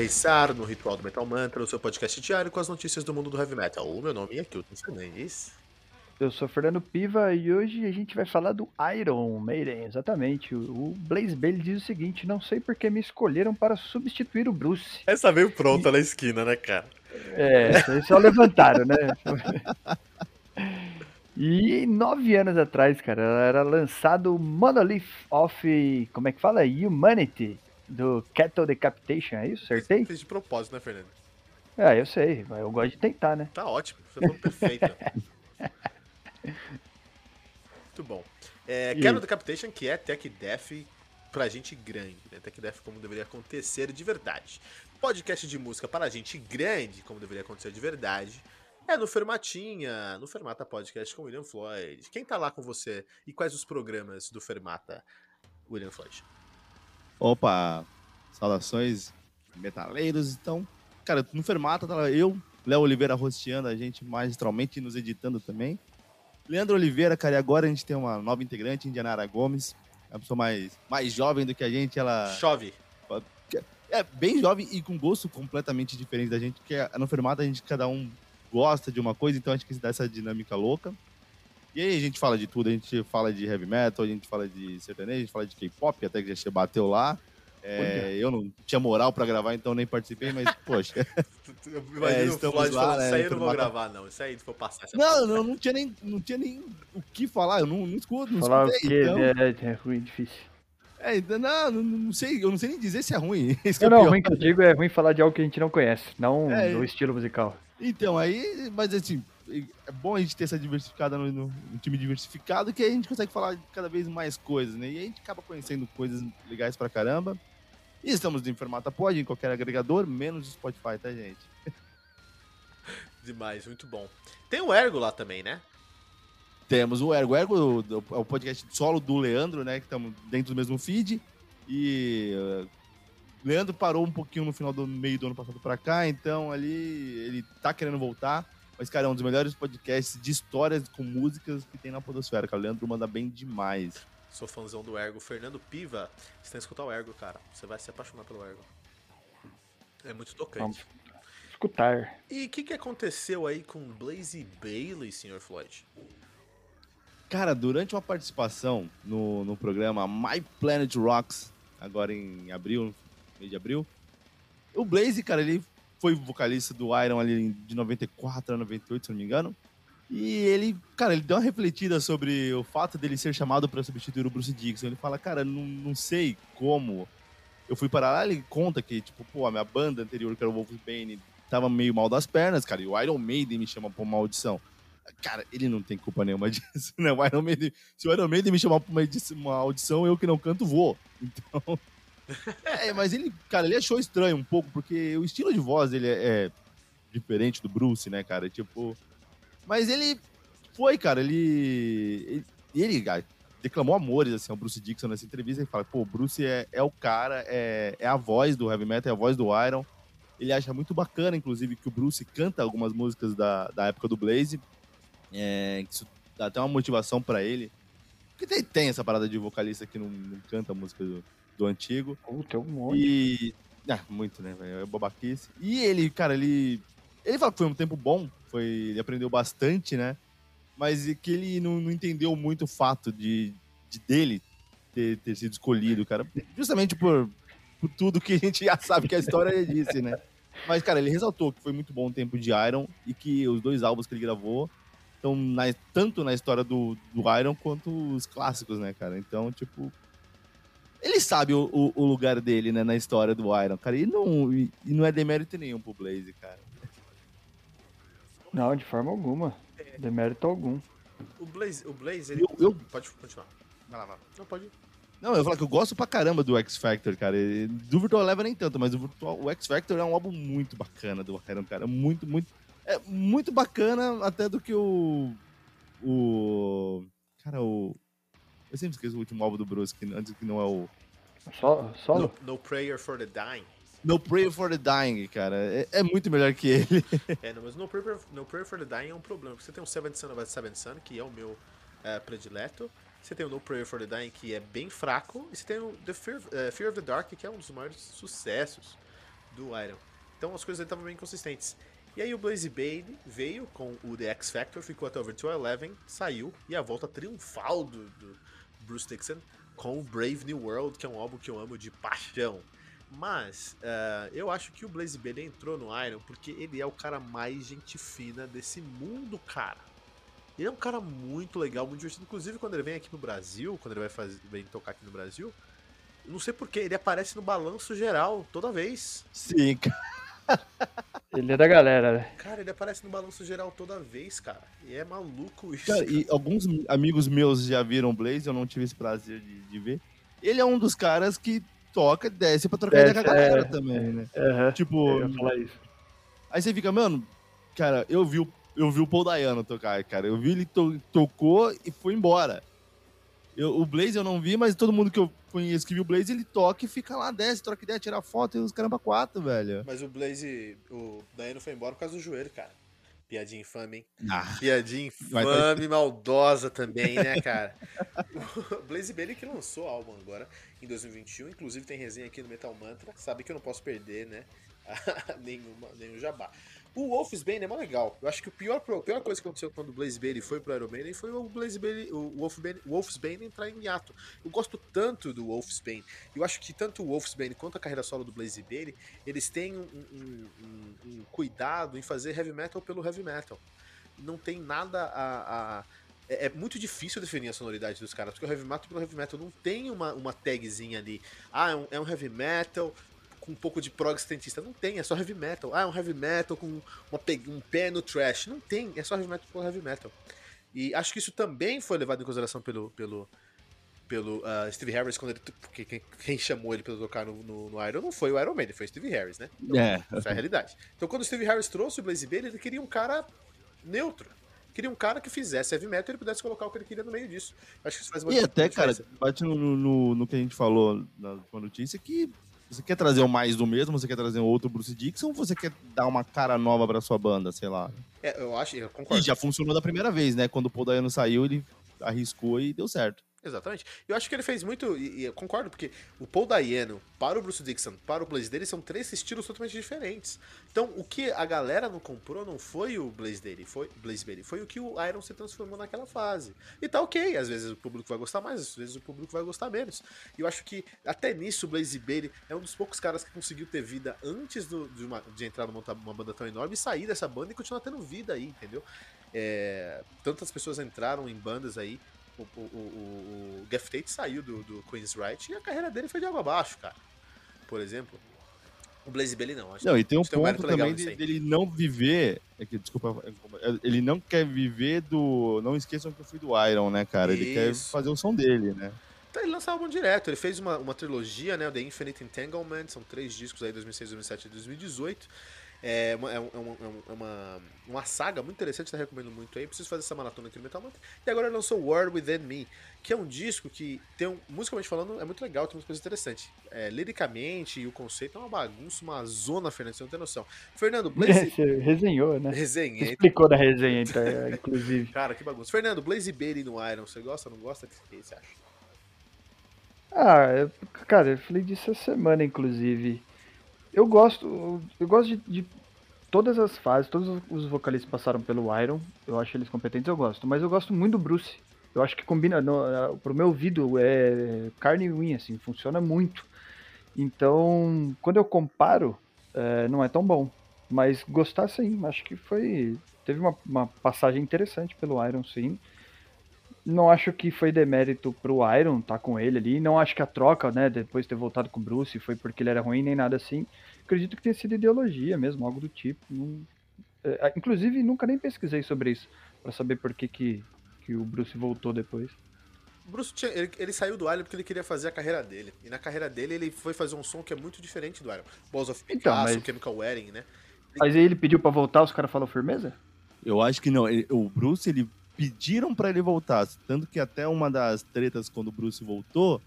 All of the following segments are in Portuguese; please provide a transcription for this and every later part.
aterrissar no Ritual do Metal Mantra, o seu podcast diário com as notícias do mundo do heavy metal. O meu nome é Kilton Fernandes. Eu sou Fernando Piva e hoje a gente vai falar do Iron Maiden, exatamente. O Blaze Bailey diz o seguinte: não sei porque me escolheram para substituir o Bruce. Essa veio pronta e... na esquina, né, cara? É, só levantaram, né? E nove anos atrás, cara, era lançado Monolith of. Como é que fala? Humanity, do Cattle Decapitation, é isso? Acertei? Fiz de propósito, né, Fernando? É, eu sei, mas eu gosto de tentar, né? Tá ótimo, você falou perfeito. Muito bom. É, Cattle Decapitation, que é Tech Death pra gente grande, né? Tech Death como deveria acontecer de verdade. Podcast de música para gente grande, como deveria acontecer de verdade. É no Fermatinha, no Fermata Podcast com William Floyd. Quem tá lá com você e quais os programas do Fermata, William Floyd? Opa, saudações metaleiros. Então, cara, no Fermata tá eu, Léo Oliveira rosteando a gente magistralmente e nos editando também. Leandro Oliveira, cara, e agora a gente tem uma nova integrante, Indianara Gomes. É uma pessoa mais, mais jovem do que a gente, ela... Chove. É, bem jovem e com gosto completamente diferente da gente, porque no Fermata a gente, cada um gosta de uma coisa, então a gente quis dar essa dinâmica louca. E aí a gente fala de tudo, a gente fala de heavy metal, a gente fala de sertanejo, a gente fala de K-pop, até que já bateu lá. É, eu não tinha moral para gravar, então nem participei, mas, poxa. é, estamos lá, né, Isso aí eu não vou gravar, não. Isso aí for passar. Não, não, não, tinha nem, não tinha nem o que falar, eu não, não escuto, não falar escutei. O então... é, é ruim, difícil. É, não, não, não, sei, eu não sei nem dizer se é ruim. Não, é não, ruim que eu digo é ruim falar de algo que a gente não conhece, não é, do estilo musical. Então, aí, mas assim, é bom a gente ter essa diversificada no, no, no, time diversificado, que a gente consegue falar de cada vez mais coisas, né? E a gente acaba conhecendo coisas legais pra caramba. E estamos em Informata Pod, em qualquer agregador, menos o Spotify, tá, gente? Demais, muito bom. Tem o Ergo lá também, né? Temos o Ergo. O Ergo é o podcast solo do Leandro, né? Que estamos dentro do mesmo feed. E Leandro parou um pouquinho no final do meio do ano passado para cá, então ali ele tá querendo voltar. Mas, cara, é um dos melhores podcasts de histórias com músicas que tem na Podosfera, cara. O Leandro manda bem demais. Sou fãzão do Ergo. Fernando Piva, você tem que escutar o Ergo, cara. Você vai se apaixonar pelo Ergo. É muito tocante. Vamos escutar. E o que, que aconteceu aí com Blaze Bailey, Sr. Floyd? Cara, durante uma participação no, no programa My Planet Rocks, agora em abril, mês de abril. O Blaze, cara, ele foi vocalista do Iron ali de 94 a 98, se não me engano. E ele, cara, ele deu uma refletida sobre o fato dele ser chamado para substituir o Bruce Dixon. Ele fala, cara, não, não sei como eu fui para lá. Ele conta que, tipo, pô, a minha banda anterior, que era o Wolfsbane, tava meio mal das pernas, cara. E o Iron Maiden me chama pra uma audição. Cara, ele não tem culpa nenhuma disso, né? O Iron Maiden, se o Iron Maiden me chamar pra uma audição, eu que não canto vou. Então, é, mas ele, cara, ele achou estranho um pouco, porque o estilo de voz dele é, é diferente do Bruce, né, cara? Tipo. Mas ele foi, cara, ele. Ele, ele cara, declamou amores assim, ao Bruce Dixon nessa entrevista. Ele fala, pô, o Bruce é, é o cara, é, é a voz do heavy metal, é a voz do Iron. Ele acha muito bacana, inclusive, que o Bruce canta algumas músicas da, da época do Blaze. É, isso dá até uma motivação para ele. Porque tem, tem essa parada de vocalista que não, não canta música do, do antigo. Tem um monte. E. Ah, muito, né, velho? É babaquice. E ele, cara, ele. Ele fala que foi um tempo bom, foi, ele aprendeu bastante, né? Mas que ele não, não entendeu muito o fato de, de dele ter, ter sido escolhido, cara. Justamente por, por tudo que a gente já sabe que a história disse, né? Mas, cara, ele ressaltou que foi muito bom o tempo de Iron e que os dois álbuns que ele gravou estão na, tanto na história do, do Iron quanto os clássicos, né, cara? Então, tipo, ele sabe o, o, o, lugar dele, né, na história do Iron, cara. E não, e, não é demérito nenhum pro Blaze, cara. Não, de forma alguma. É. Demérito algum. O Blaze, o Blaze ele... eu, eu... Pode continuar. Vai lá, vai. Não, pode ir. Não, eu falo que eu gosto pra caramba do X Factor, cara. Do Virtual Level nem tanto, mas o, Virtual, o X Factor é um álbum muito bacana do Iron, cara. Muito, muito. É muito bacana até do que o. O. Cara, o. Eu sempre esqueço o último álbum do Bruce, que antes que não é o. Só, solo? No, no Prayer for the Dying. No Prayer for the Dying, cara. É, é muito melhor que ele. é, não, mas no Prayer, no Prayer for the Dying é um problema. Porque você tem o Seventh Son of Seventh Son, que é o meu é, predileto. Você tem o No Prayer for the Dying, que é bem fraco. E você tem o The Fear, uh, Fear of the Dark, que é um dos maiores sucessos do Iron. Então as coisas estavam bem consistentes. E aí o Blaze Bane veio com o The X Factor, ficou até Over to Eleven, saiu, e a volta triunfal do, do Bruce Dixon com Brave New World, que é um álbum que eu amo de paixão. Mas uh, eu acho que o Blaze Bailey entrou no Iron porque ele é o cara mais gente fina desse mundo, cara. Ele é um cara muito legal, muito divertido. Inclusive, quando ele vem aqui no Brasil, quando ele vai fazer, vem tocar aqui no Brasil, não sei porquê, ele aparece no balanço geral toda vez. Sim, cara. Ele é da galera, né? Cara, ele aparece no balanço geral toda vez, cara. E é maluco isso. Cara, e alguns amigos meus já viram Blaze, eu não tive esse prazer de, de ver. Ele é um dos caras que toca e desce pra trocar ideia com a galera é, também, né? Uhum, tipo. Aí você fica, mano, cara, eu vi, eu vi o Paul Dayano tocar, cara. Eu vi ele to tocou e foi embora. Eu, o Blaze eu não vi, mas todo mundo que eu conheço que viu o Blaze, ele toca e fica lá, desce, troca ideia, tira foto e os caramba quatro, velho. Mas o Blaze, o Dayano foi embora por causa do joelho, cara. Piadinha infame, hein? Ah, Piadinha infame, maldosa também, né, cara? o Blaze Bailey que lançou o álbum agora, em 2021. Inclusive tem resenha aqui no Metal Mantra. Sabe que eu não posso perder, né? nenhuma, nenhum jabá. O Wolf's Bane é mó legal. Eu acho que o pior, a pior coisa que aconteceu quando o Blaze Bailey foi pro Iron Maiden foi o Blaze Bailey, o Wolf Bane, o Wolf's Bane entrar em hiato. Eu gosto tanto do Wolf's Bane. Eu acho que tanto o Wolf's Bane quanto a carreira solo do Blaze Bailey, eles têm um, um, um, um cuidado em fazer heavy metal pelo heavy metal. Não tem nada a, a é, é muito difícil definir a sonoridade dos caras, porque o heavy metal pelo heavy metal não tem uma, uma tagzinha ali. Ah, é um, é um heavy metal com um pouco de prog cientista. Não tem, é só heavy metal. Ah, é um heavy metal com uma, um pé no trash. Não tem, é só heavy metal com heavy metal. E acho que isso também foi levado em consideração pelo, pelo, pelo uh, Steve Harris quando ele. Porque quem, quem, chamou ele pra tocar no, no, no, Iron não foi o Iron Man, foi o Steve Harris, né? Então, é. Essa é a realidade. Então quando o Steve Harris trouxe o Blaze Bailey, ele queria um cara neutro. Queria um cara que fizesse heavy metal e ele pudesse colocar o que ele queria no meio disso. Acho que isso faz E até, cara, bate no, no, no, que a gente falou na notícia que você quer trazer o mais do mesmo? Você quer trazer um outro Bruce Dixon ou você quer dar uma cara nova pra sua banda, sei lá? É, eu acho, eu concordo. E já funcionou da primeira vez, né? Quando o Paul Dayano saiu, ele arriscou e deu certo. Exatamente. Eu acho que ele fez muito, e, e eu concordo, porque o Paul Dayano para o Bruce Dixon, para o Blaze dele, são três estilos totalmente diferentes. Então, o que a galera não comprou não foi o Blaze dele, foi Blaze Bailey, foi o que o Iron se transformou naquela fase. E tá ok, às vezes o público vai gostar mais, às vezes o público vai gostar menos. E eu acho que até nisso o Blaze Bailey é um dos poucos caras que conseguiu ter vida antes do, de, uma, de, entrar numa uma banda tão enorme e sair dessa banda e continuar tendo vida aí, entendeu? É, tantas pessoas entraram em bandas aí o, o, o, o Tate saiu do, do Queen's Right e a carreira dele foi de água abaixo, cara. Por exemplo. O Blaze Bailey não. Acho não, e tem um ponto um também de, dele não viver. É que, desculpa, é, ele não quer viver do. Não esqueçam que eu fui do Iron, né, cara? Isso. Ele quer fazer o som dele, né? Então ele lança álbum direto. Ele fez uma, uma trilogia, né? O The Infinite Entanglement. São três discos aí, 2006, 2007 e 2018. É uma, é, uma, é uma, uma saga muito interessante, tá recomendo muito aí. Preciso fazer essa maratona aqui no Metal Mantra. E agora lançou World Within Me, que é um disco que tem um, musicalmente falando, é muito legal, tem umas coisas interessantes. É, liricamente e o conceito é uma bagunça, uma zona, Fernando, você não tem noção. Fernando, Blaze. Você resenhou, né? Resenhei. Explicou da resenha, então, é, inclusive. Cara, que bagunça. Fernando, Blaze Bailey no Iron, você gosta ou não gosta? O que você acha? Ah, eu, cara, eu falei disso essa semana, inclusive. Eu gosto, eu gosto de, de, todas as fases, todos os vocalistas passaram pelo Iron. Eu acho eles competentes, eu gosto. Mas eu gosto muito do Bruce. Eu acho que combina, no, pro meu ouvido, é carne e unha, assim, funciona muito. Então, quando eu comparo, é, não é tão bom. Mas gostar sim, acho que foi. Teve uma, uma passagem interessante pelo Iron, sim. Não acho que foi demérito pro Iron tá com ele ali. Não acho que a troca, né, depois de ter voltado com o Bruce, foi porque ele era ruim nem nada assim. Acredito que tenha sido ideologia mesmo, algo do tipo. Não... É, inclusive, nunca nem pesquisei sobre isso, para saber por que, que, que o Bruce voltou depois. O Bruce tinha, ele, ele, saiu do Iron porque ele queria fazer a carreira dele. E na carreira dele ele foi fazer um som que é muito diferente do Iron. Balls of Picasso, então, mas... Chemical Wedding, né? Mas aí ele pediu para voltar, os caras falaram firmeza? Eu acho que não. Ele, o Bruce, ele pediram para ele voltar. Tanto que até uma das tretas quando o Bruce voltou,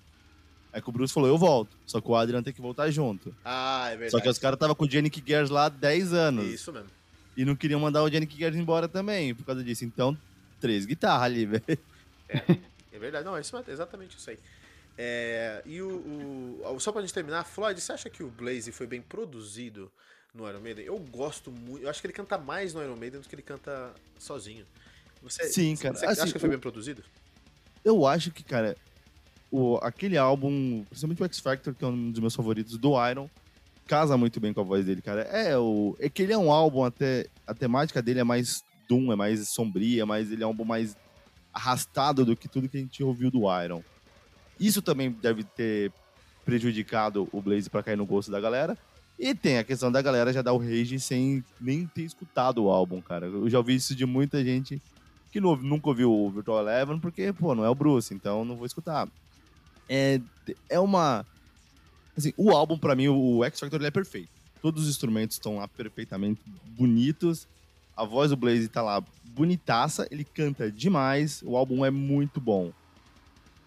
é que o Bruce falou, eu volto. Só que o Adrian tem que voltar junto. Ah, é verdade. Só que os caras estavam com o Yannick Gers lá há 10 anos. Isso mesmo. E não queriam mandar o Yannick Gers embora também, por causa disso. Então, três guitarras ali, velho. É, é verdade. Não, é exatamente isso aí. É, e o, o, Só pra gente terminar, Floyd, você acha que o Blaze foi bem produzido no Iron Maiden? Eu gosto muito. Eu acho que ele canta mais no Iron Maiden do que ele canta sozinho. Você, Sim, cara. Você assim, acha que foi bem produzido? Eu acho que, cara, o, aquele álbum, principalmente o X Factor, que é um dos meus favoritos do Iron, casa muito bem com a voz dele, cara. É, o, é que ele é um álbum, até a temática dele é mais doom, é mais sombria, mas ele é um álbum mais arrastado do que tudo que a gente ouviu do Iron. Isso também deve ter prejudicado o Blaze para cair no gosto da galera. E tem a questão da galera já dar o rage sem nem ter escutado o álbum, cara. Eu já ouvi isso de muita gente que nunca ouviu o Virtual Eleven, porque, pô, não é o Bruce, então não vou escutar. É, é uma. Assim, o álbum, para mim, o X Factor, é perfeito. Todos os instrumentos estão lá perfeitamente bonitos. A voz do Blaze tá lá bonitaça, ele canta demais, o álbum é muito bom.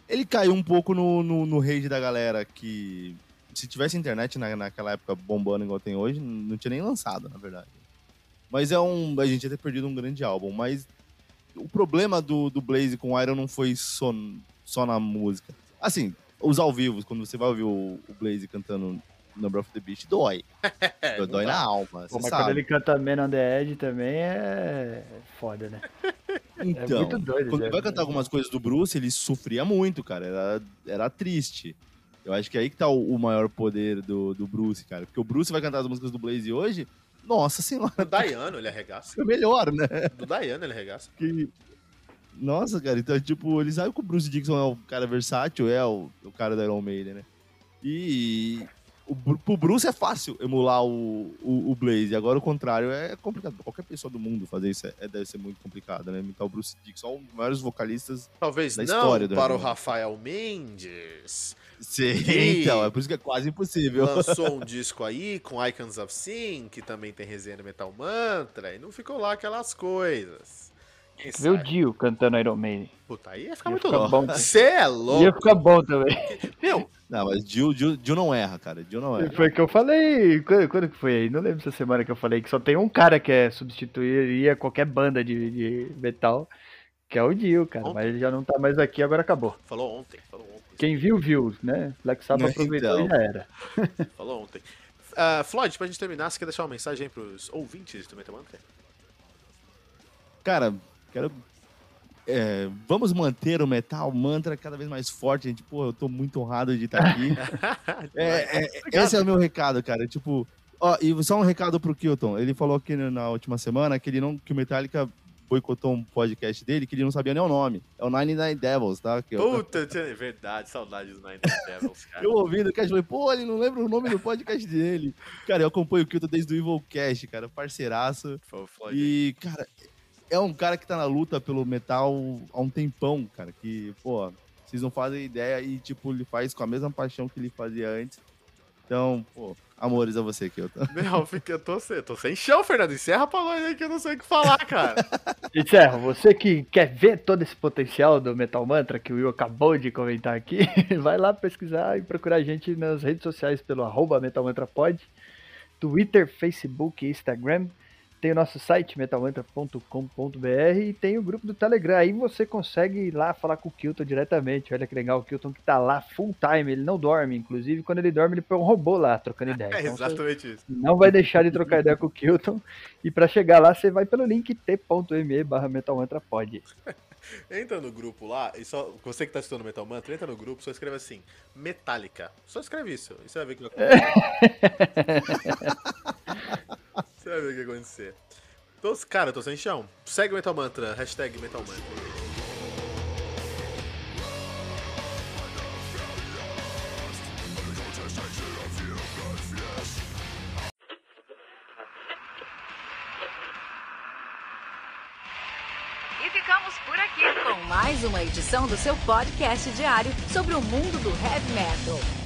Ele caiu um pouco no, no, no rage da galera que, se tivesse internet na, naquela época bombando igual tem hoje, não tinha nem lançado, na verdade. Mas é um. A gente ia ter perdido um grande álbum. Mas o problema do, do Blaze com o Iron não foi só, só na música. Assim, os ao vivo, quando você vai ouvir o, o Blaze cantando Number of the Beast, dói. dói, dói na alma. Pô, mas sabe. quando ele canta Man on the Edge também é foda, né? Então, é muito doido. quando né? ele vai cantar algumas coisas do Bruce, ele sofria muito, cara. Era, era triste. Eu acho que aí que tá o, o maior poder do, do Bruce, cara. Porque o Bruce vai cantar as músicas do Blaze hoje, nossa senhora, Do Dayano ele arregaça. é melhor, né? Do Dayano ele arregaça. Que... Nossa, cara, então, tipo, eles sabem que o Bruce Dixon é o cara versátil, é o, o cara da Iron Maiden, né? E o, pro Bruce é fácil emular o, o, o Blaze, agora o contrário é complicado. Qualquer pessoa do mundo fazer isso é, é- deve ser muito complicado, né? Imitar o Bruce Dixon, um dos maiores vocalistas. Talvez Da não história do para o. Rafael Mendes. Sim, Ih. então, é por isso que é quase impossível. Lançou um disco aí com Icons of Sin, que também tem resenha no Metal Mantra, e não ficou lá aquelas coisas. Quem Vê o? Dio cantando Iron Maiden. Puta, aí ia ficar Ia muito ficar louco. Você é Ia louco. ficar bom também. Meu, Não, mas Jill, Jill, Jill não erra, cara. Jill não erra. Foi o que eu falei. Quando, quando que foi aí? Não lembro essa semana que eu falei que só tem um cara que é substituiria qualquer banda de, de metal, que é o Dio, cara. Ontem. Mas ele já não tá mais aqui, agora acabou. falou ontem, falou ontem. Quem viu, viu, né? Black Sabbath Então. aproveitou e já era. Falou ontem. Ah, Floyd, pra gente terminar, você quer deixar uma mensagem aí pros ouvintes do Metal Mantra? Cara, quero. é, vamos manter o metal mantra cada vez mais forte, gente. Pô, eu tô muito honrado de estar aqui. É, é, esse é o meu recado, cara. Tipo, ó, e só um recado pro Kilton. Ele falou aqui na- na última semana que ele não, que o Metallica boicotou um podcast dele que ele não sabia nem o nome. É o Nine Nine Devils, tá? Que Puta, eu é verdade, saudades do Nine Devils, cara. eu ouvindo o cast, falei, pô, ele não lembra o nome do podcast dele. Cara, eu acompanho o Kilton desde o Evil Cast, cara, parceiraço. Foi o Floyd. E, cara, é um cara que tá na luta pelo metal há um tempão, cara. Que, pô, vocês não fazem ideia e, tipo, ele faz com a mesma paixão que ele fazia antes. Então, pô, amores a você, Kilton. Meu, fica- eu tô, sem- tô sem chão, Fernando. Encerra pra nós aí que eu não sei o que falar, cara. Encerro, você que quer ver todo esse potencial do Metal Mantra que o Will acabou de comentar aqui, vai lá pesquisar e procurar a gente nas redes sociais pelo arroba Metal Mantra Pod, Twitter, Facebook e Instagram. Tem o nosso site metalmantra.com.br e tem o grupo do Telegram. Aí você consegue ir lá falar com o Kilton diretamente. Olha que legal, o Kilton que tá lá full time, ele não dorme. Inclusive, quando ele dorme, ele põe um robô lá trocando ideia. É Então, exatamente isso. não vai deixar de trocar ideia com o Kilton. E pra chegar lá, você vai pelo link t.me barra metalmantrapod. Entra no grupo lá, e só. Você que tá estudando Metal Mantra, entra no grupo, só escreve assim, Metallica. Só escreve isso, e você vai ver que vai acontecer. você vai ver o que vai acontecer. Tô, cara, eu tô sem chão. Segue o Metal Mantra, hashtag Metal Mantra. Mais uma edição do seu podcast diário sobre o mundo do heavy metal.